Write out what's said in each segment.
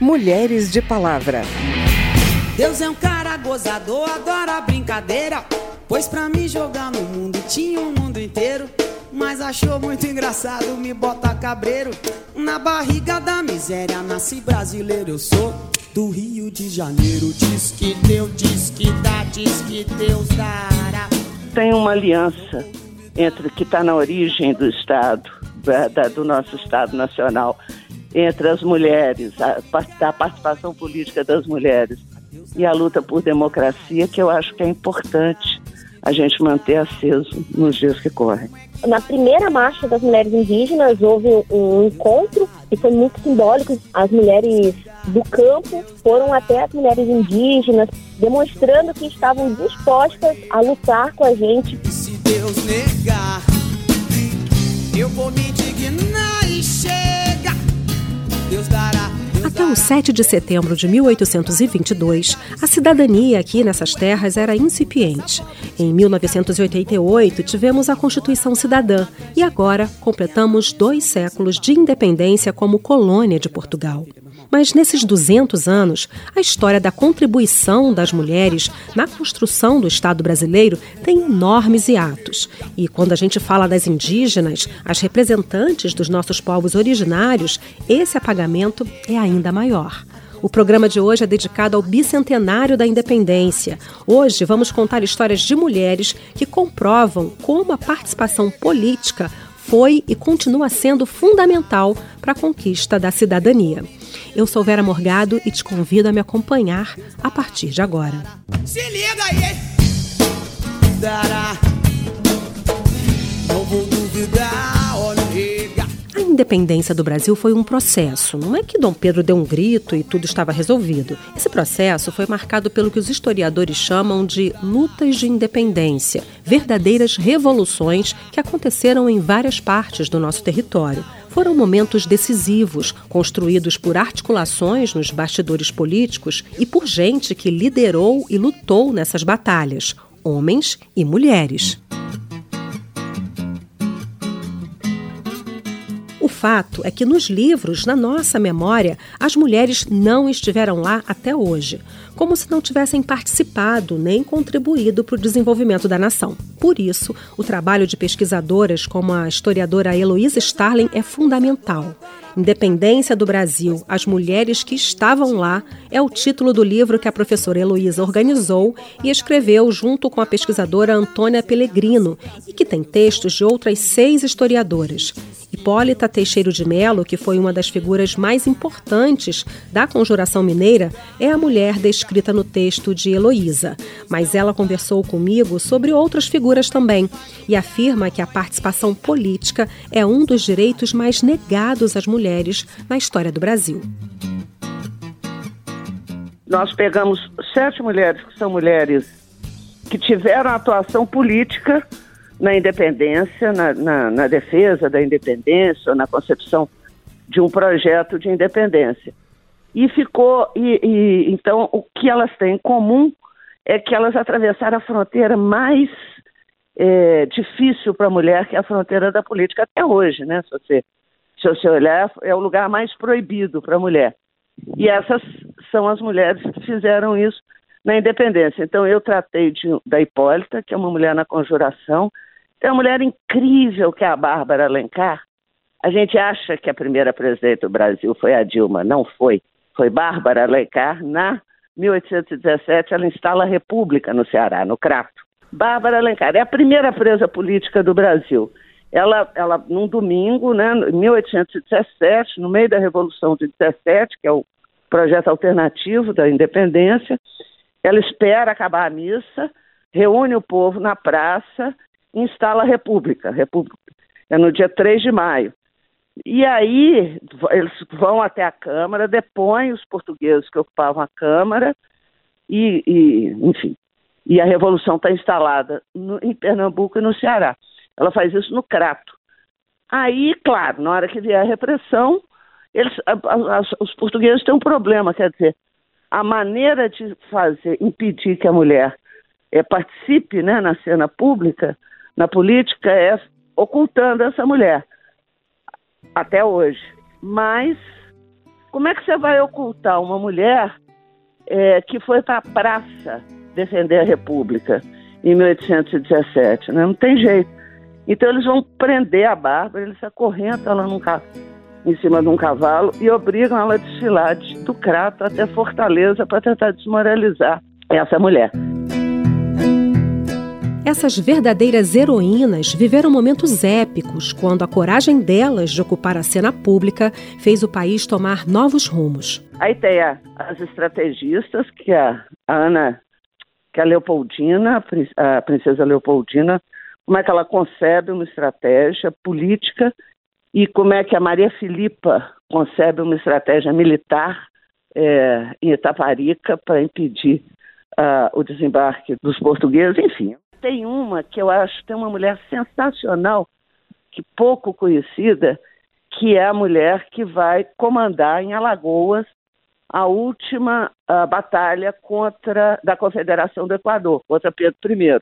Mulheres de Palavra. Deus é um cara gozador, adora brincadeira. Pois pra mim jogar no mundo tinha o um mundo inteiro. Mas achou muito engraçado me botar cabreiro. Na barriga da miséria nasci brasileiro, eu sou do Rio de Janeiro. Diz que Deus, diz que dá, diz que Deus dará. Tem uma aliança entre que está na origem do Estado, da, do nosso Estado Nacional, entre as mulheres, a, a participação política das mulheres e a luta por democracia, que eu acho que é importante a gente manter aceso nos dias que correm. Na primeira marcha das mulheres indígenas houve um encontro que foi muito simbólico. As mulheres do campo foram até as mulheres indígenas, demonstrando que estavam dispostas a lutar com a gente. Se Deus negar, eu vou me dignar e chega. O 7 de setembro de 1822, a cidadania aqui nessas terras era incipiente. Em 1988, tivemos a Constituição Cidadã e agora completamos dois séculos de independência como colônia de Portugal. Mas nesses 200 anos, a história da contribuição das mulheres na construção do Estado brasileiro tem enormes hiatos. E quando a gente fala das indígenas, as representantes dos nossos povos originários, esse apagamento é ainda maior. O programa de hoje é dedicado ao bicentenário da independência. Hoje vamos contar histórias de mulheres que comprovam como a participação política foi e continua sendo fundamental para a conquista da cidadania. Eu sou Vera Morgado e te convido a me acompanhar a partir de agora. Se liga aí! Dará. Independência do Brasil foi um processo. Não é que Dom Pedro deu um grito e tudo estava resolvido. Esse processo foi marcado pelo que os historiadores chamam de lutas de independência, verdadeiras revoluções que aconteceram em várias partes do nosso território foram momentos decisivos, construídos por articulações nos bastidores políticos e por gente que liderou e lutou nessas batalhas, homens e mulheres. Fato é que nos livros, na nossa memória, as mulheres não estiveram lá até hoje como se não tivessem participado nem contribuído para o desenvolvimento da nação. Por isso, o trabalho de pesquisadoras como a historiadora Heloísa Starling é fundamental. Independência do Brasil, as mulheres que estavam lá é o título do livro que a professora Heloísa organizou e escreveu junto com a pesquisadora Antônia Pellegrino e que tem textos de outras seis historiadoras. Hipólita Teixeiro de Melo, que foi uma das figuras mais importantes da Conjuração Mineira, é a mulher descrita no texto de Heloísa. Mas ela conversou comigo sobre outras figuras também e afirma que a participação política é um dos direitos mais negados às mulheres na história do Brasil. Nós pegamos sete mulheres que são mulheres que tiveram atuação política na independência, na, na, na defesa da independência, na concepção de um projeto de independência. E ficou, e, e, então o que elas têm em comum é que elas atravessaram a fronteira mais é, difícil para a mulher, que é a fronteira da política até hoje, né? Se você, se você olhar, é o lugar mais proibido para a mulher. E essas são as mulheres que fizeram isso na independência. Então eu tratei de, da Hipólita, que é uma mulher na conjuração, tem uma mulher incrível que é a Bárbara Alencar. A gente acha que a primeira presidente do Brasil foi a Dilma, não foi. Foi Bárbara Alencar. Na 1817, ela instala a República no Ceará, no Crato. Bárbara Alencar é a primeira presa política do Brasil. Ela, ela num domingo, né, em 1817, no meio da Revolução de 17, que é o projeto alternativo da independência, ela espera acabar a missa, reúne o povo na praça instala a República. República é no dia 3 de maio. E aí eles vão até a Câmara, depõem os portugueses que ocupavam a Câmara e, e enfim, e a Revolução está instalada no, em Pernambuco e no Ceará. Ela faz isso no Crato. Aí, claro, na hora que vier a repressão, eles, a, a, os portugueses têm um problema, quer dizer, a maneira de fazer, impedir que a mulher é, participe né, na cena pública na política é ocultando essa mulher até hoje. Mas Como é que você vai ocultar uma mulher é, que foi para a praça defender a República em 1817? Né? Não tem jeito. Então eles vão prender a Bárbara, eles acorrentam ela num em cima de um cavalo e obrigam ela a desfilar do Crato até Fortaleza para tentar desmoralizar essa mulher. Essas verdadeiras heroínas viveram momentos épicos quando a coragem delas de ocupar a cena pública fez o país tomar novos rumos. Aí tem as estrategistas, que a Ana, que a Leopoldina, a princesa Leopoldina, como é que ela concebe uma estratégia política e como é que a Maria Filipa concebe uma estratégia militar é, em Itaparica para impedir uh, o desembarque dos portugueses, enfim tem uma que eu acho tem uma mulher sensacional, que pouco conhecida, que é a mulher que vai comandar em Alagoas a última uh, batalha contra da Confederação do Equador, contra Pedro I.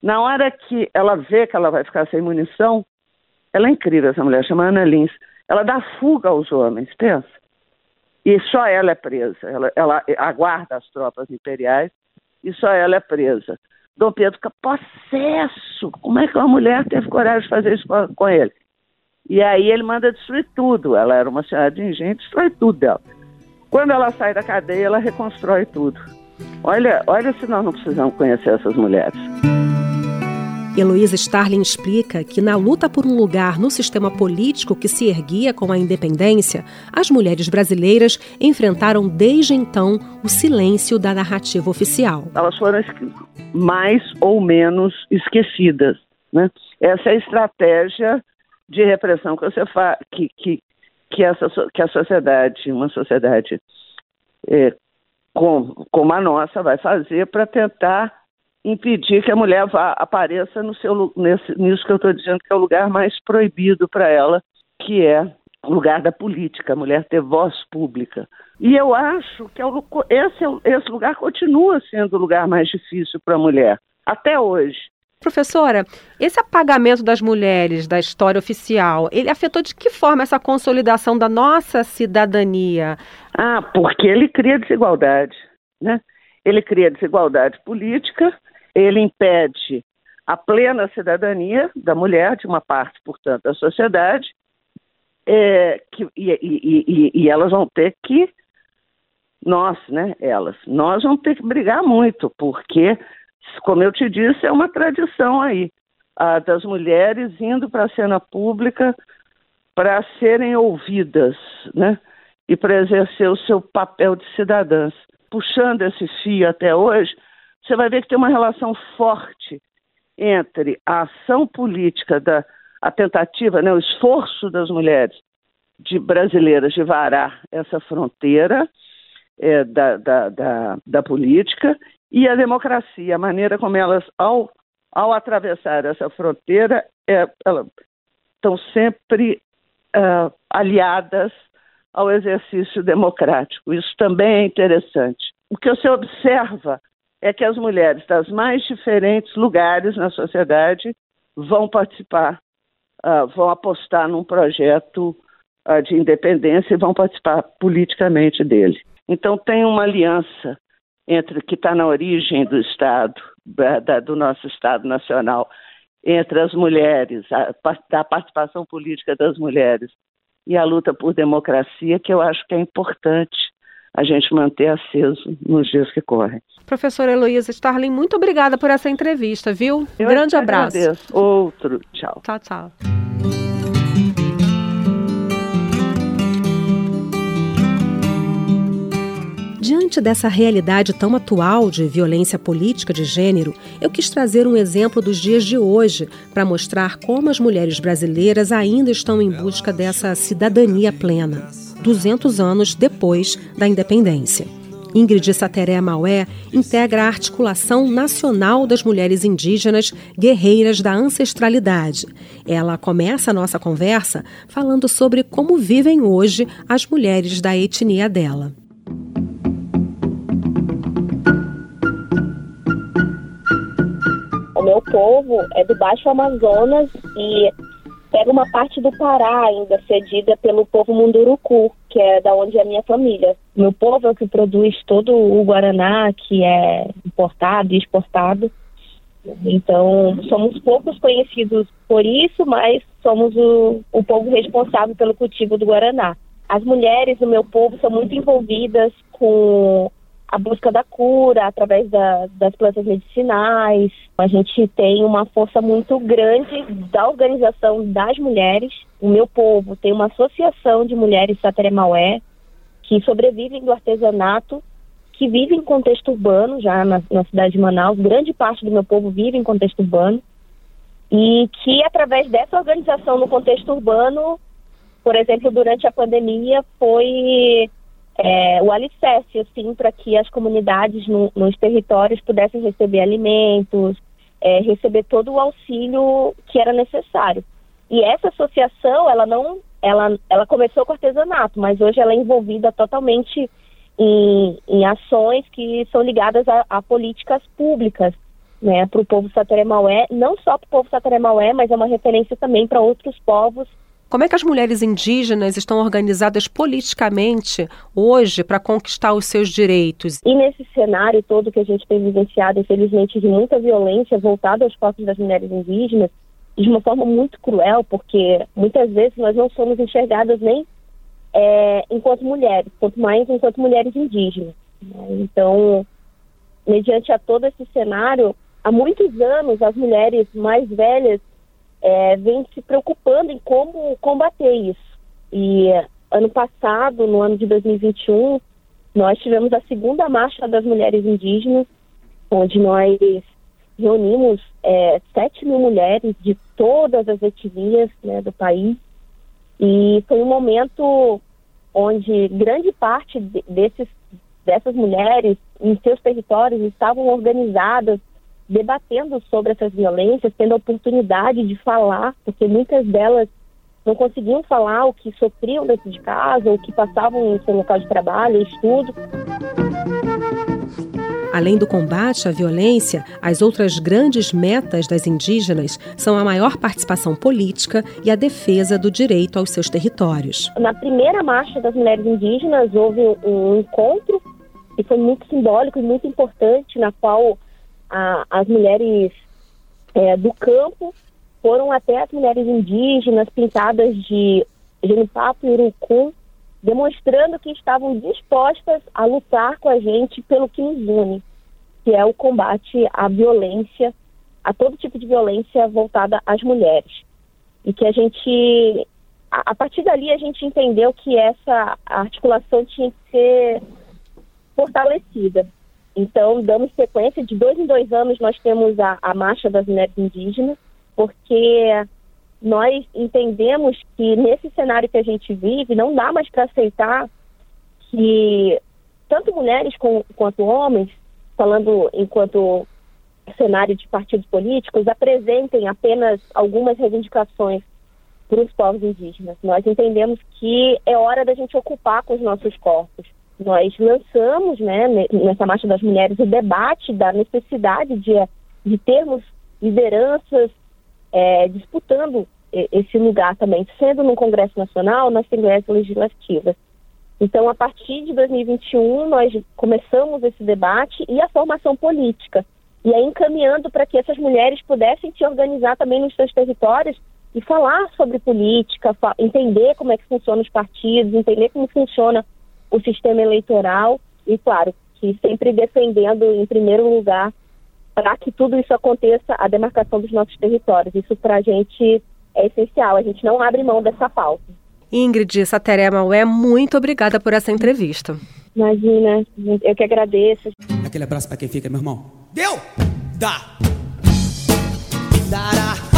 Na hora que ela vê que ela vai ficar sem munição, ela é incrível essa mulher, chama Ana Lins. Ela dá fuga aos homens, pensa. E só ela é presa. Ela, ela aguarda as tropas imperiais e só ela é presa. Dom Pedro fica possesso. Como é que uma mulher teve coragem de fazer isso com ele? E aí ele manda destruir tudo. Ela era uma senhora de engenho, destrói tudo dela. Quando ela sai da cadeia, ela reconstrói tudo. Olha, olha se nós não precisamos conhecer essas mulheres. Heloísa Starling explica que, na luta por um lugar no sistema político que se erguia com a independência, as mulheres brasileiras enfrentaram desde então o silêncio da narrativa oficial. Elas foram mais ou menos esquecidas. Né? Essa é a estratégia de repressão que, você fa que, que, que, essa, que a sociedade, uma sociedade é, como, como a nossa, vai fazer para tentar impedir que a mulher vá, apareça no seu, nesse, nisso que eu estou dizendo que é o lugar mais proibido para ela, que é o lugar da política, a mulher ter voz pública. E eu acho que é o, esse, é esse lugar continua sendo o lugar mais difícil para a mulher, até hoje. Professora, esse apagamento das mulheres da história oficial, ele afetou de que forma essa consolidação da nossa cidadania? Ah, porque ele cria desigualdade, né? Ele cria desigualdade política, ele impede a plena cidadania da mulher, de uma parte, portanto, da sociedade, é, que, e, e, e, e, elas vão ter que, nós, né, elas, nós vamos ter que brigar muito, porque, como eu te disse, é uma tradição aí, a, das mulheres indo para a cena pública para serem ouvidas, né, e para exercer o seu papel de cidadãs. Puxando esse fio até hoje, você vai ver que tem uma relação forte entre a ação política, da, a tentativa, né, o esforço das mulheres de brasileiras de varar essa fronteira é, da, da, da, da, política e a democracia, a maneira como elas, ao, ao atravessar essa fronteira, é, estão sempre uh, aliadas ao exercício democrático. Isso também é interessante. O que você observa é que as mulheres das mais diferentes lugares na sociedade vão participar, uh, vão apostar num projeto uh, de independência e vão participar politicamente dele. Então tem uma aliança entre que está na origem do Estado, da, do nosso Estado Nacional, entre as mulheres, a, da participação política das mulheres e a luta por democracia, que eu acho que é importante a gente manter aceso nos dias que correm. Professora Heloísa Starling, muito obrigada por essa entrevista, viu? Eu Grande abraço. Agradeço. Outro. Tchau. Tchau, tchau. Diante dessa realidade tão atual de violência política de gênero, eu quis trazer um exemplo dos dias de hoje para mostrar como as mulheres brasileiras ainda estão em busca dessa cidadania plena. 200 anos depois da independência. Ingrid Sateré Maué integra a Articulação Nacional das Mulheres Indígenas Guerreiras da Ancestralidade. Ela começa a nossa conversa falando sobre como vivem hoje as mulheres da etnia dela. Meu povo é do Baixo Amazonas e pega uma parte do Pará ainda cedida pelo povo Munduruku, que é da onde é a minha família. Meu povo é o que produz todo o guaraná que é importado e exportado. Então, somos poucos conhecidos por isso, mas somos o, o povo responsável pelo cultivo do guaraná. As mulheres do meu povo são muito envolvidas com a busca da cura através da, das plantas medicinais. A gente tem uma força muito grande da organização das mulheres. O meu povo tem uma associação de mulheres Sateremaué que sobrevivem do artesanato, que vivem em contexto urbano, já na, na cidade de Manaus. Grande parte do meu povo vive em contexto urbano. E que, através dessa organização no contexto urbano, por exemplo, durante a pandemia, foi é, o alicerce, assim, para que as comunidades no, nos territórios pudessem receber alimentos, é, receber todo o auxílio que era necessário. E essa associação, ela não, ela, ela começou com artesanato, mas hoje ela é envolvida totalmente em, em ações que são ligadas a, a políticas públicas, né, para o povo sateremaué, não só para o povo sateremaué, mas é uma referência também para outros povos como é que as mulheres indígenas estão organizadas politicamente hoje para conquistar os seus direitos? E nesse cenário todo que a gente tem vivenciado, infelizmente, de muita violência voltada aos corpos das mulheres indígenas, de uma forma muito cruel, porque muitas vezes nós não somos enxergadas nem é, enquanto mulheres, quanto mais enquanto mulheres indígenas. Né? Então, mediante a todo esse cenário, há muitos anos as mulheres mais velhas é, vem se preocupando em como combater isso. E ano passado, no ano de 2021, nós tivemos a segunda marcha das mulheres indígenas, onde nós reunimos é, 7 mil mulheres de todas as etnias né, do país. E foi um momento onde grande parte desses, dessas mulheres em seus territórios estavam organizadas debatendo sobre essas violências, tendo a oportunidade de falar, porque muitas delas não conseguiam falar o que sofriam dentro de casa, o que passavam em seu local de trabalho, estudo. Além do combate à violência, as outras grandes metas das indígenas são a maior participação política e a defesa do direito aos seus territórios. Na primeira marcha das mulheres indígenas houve um encontro que foi muito simbólico e muito importante, na qual a, as mulheres é, do campo foram até as mulheres indígenas pintadas de genipapo e urucum, demonstrando que estavam dispostas a lutar com a gente pelo que nos une, que é o combate à violência, a todo tipo de violência voltada às mulheres. E que a gente, a, a partir dali, a gente entendeu que essa articulação tinha que ser fortalecida. Então, damos sequência, de dois em dois anos nós temos a, a Marcha das Mulheres Indígenas, porque nós entendemos que nesse cenário que a gente vive, não dá mais para aceitar que tanto mulheres com, quanto homens, falando enquanto cenário de partidos políticos, apresentem apenas algumas reivindicações para os povos indígenas. Nós entendemos que é hora da gente ocupar com os nossos corpos nós lançamos, né, nessa Marcha das Mulheres, o debate da necessidade de, de termos lideranças é, disputando esse lugar também, sendo no Congresso Nacional, nas Assembleias Legislativas. Então, a partir de 2021, nós começamos esse debate e a formação política. E aí, encaminhando para que essas mulheres pudessem se organizar também nos seus territórios e falar sobre política, entender como é que funcionam os partidos, entender como funciona o sistema eleitoral e, claro, que sempre defendendo em primeiro lugar para que tudo isso aconteça a demarcação dos nossos territórios. Isso para a gente é essencial, a gente não abre mão dessa pauta. Ingrid Sateré Maué, muito obrigada por essa entrevista. Imagina, eu que agradeço. Aquele abraço para quem fica, meu irmão. Deu! Dá! Dará!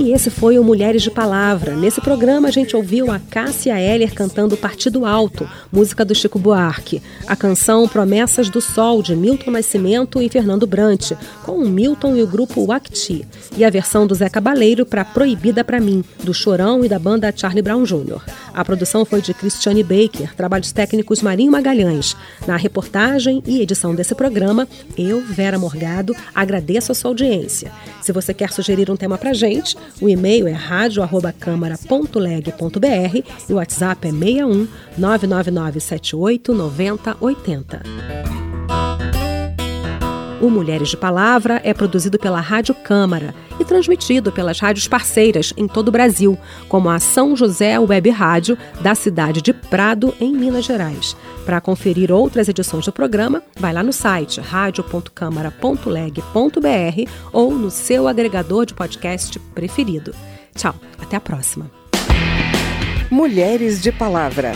E esse foi o Mulheres de Palavra. Nesse programa a gente ouviu a Cássia Heller cantando Partido Alto, música do Chico Buarque. A canção Promessas do Sol, de Milton Nascimento e Fernando Brant, com o Milton e o grupo Wacti. E a versão do Zé Cabaleiro para Proibida para Mim, do Chorão e da banda Charlie Brown Jr. A produção foi de Cristiane Baker, trabalhos técnicos Marinho Magalhães. Na reportagem e edição desse programa, eu, Vera Morgado, agradeço a sua audiência. Se você quer sugerir um tema para gente, O e-mail é radio@câmara.leg.br e o WhatsApp é 61 999 78 90 80. O Mulheres de Palavra é produzido pela Rádio Câmara e transmitido pelas rádios parceiras em todo o Brasil, como a São José Web Rádio, da cidade de Prado, em Minas Gerais. Para conferir outras edições do programa, vai lá no site radio.câmara.leg.br ou no seu agregador de podcast preferido. Tchau, até a próxima. Mulheres de Palavra.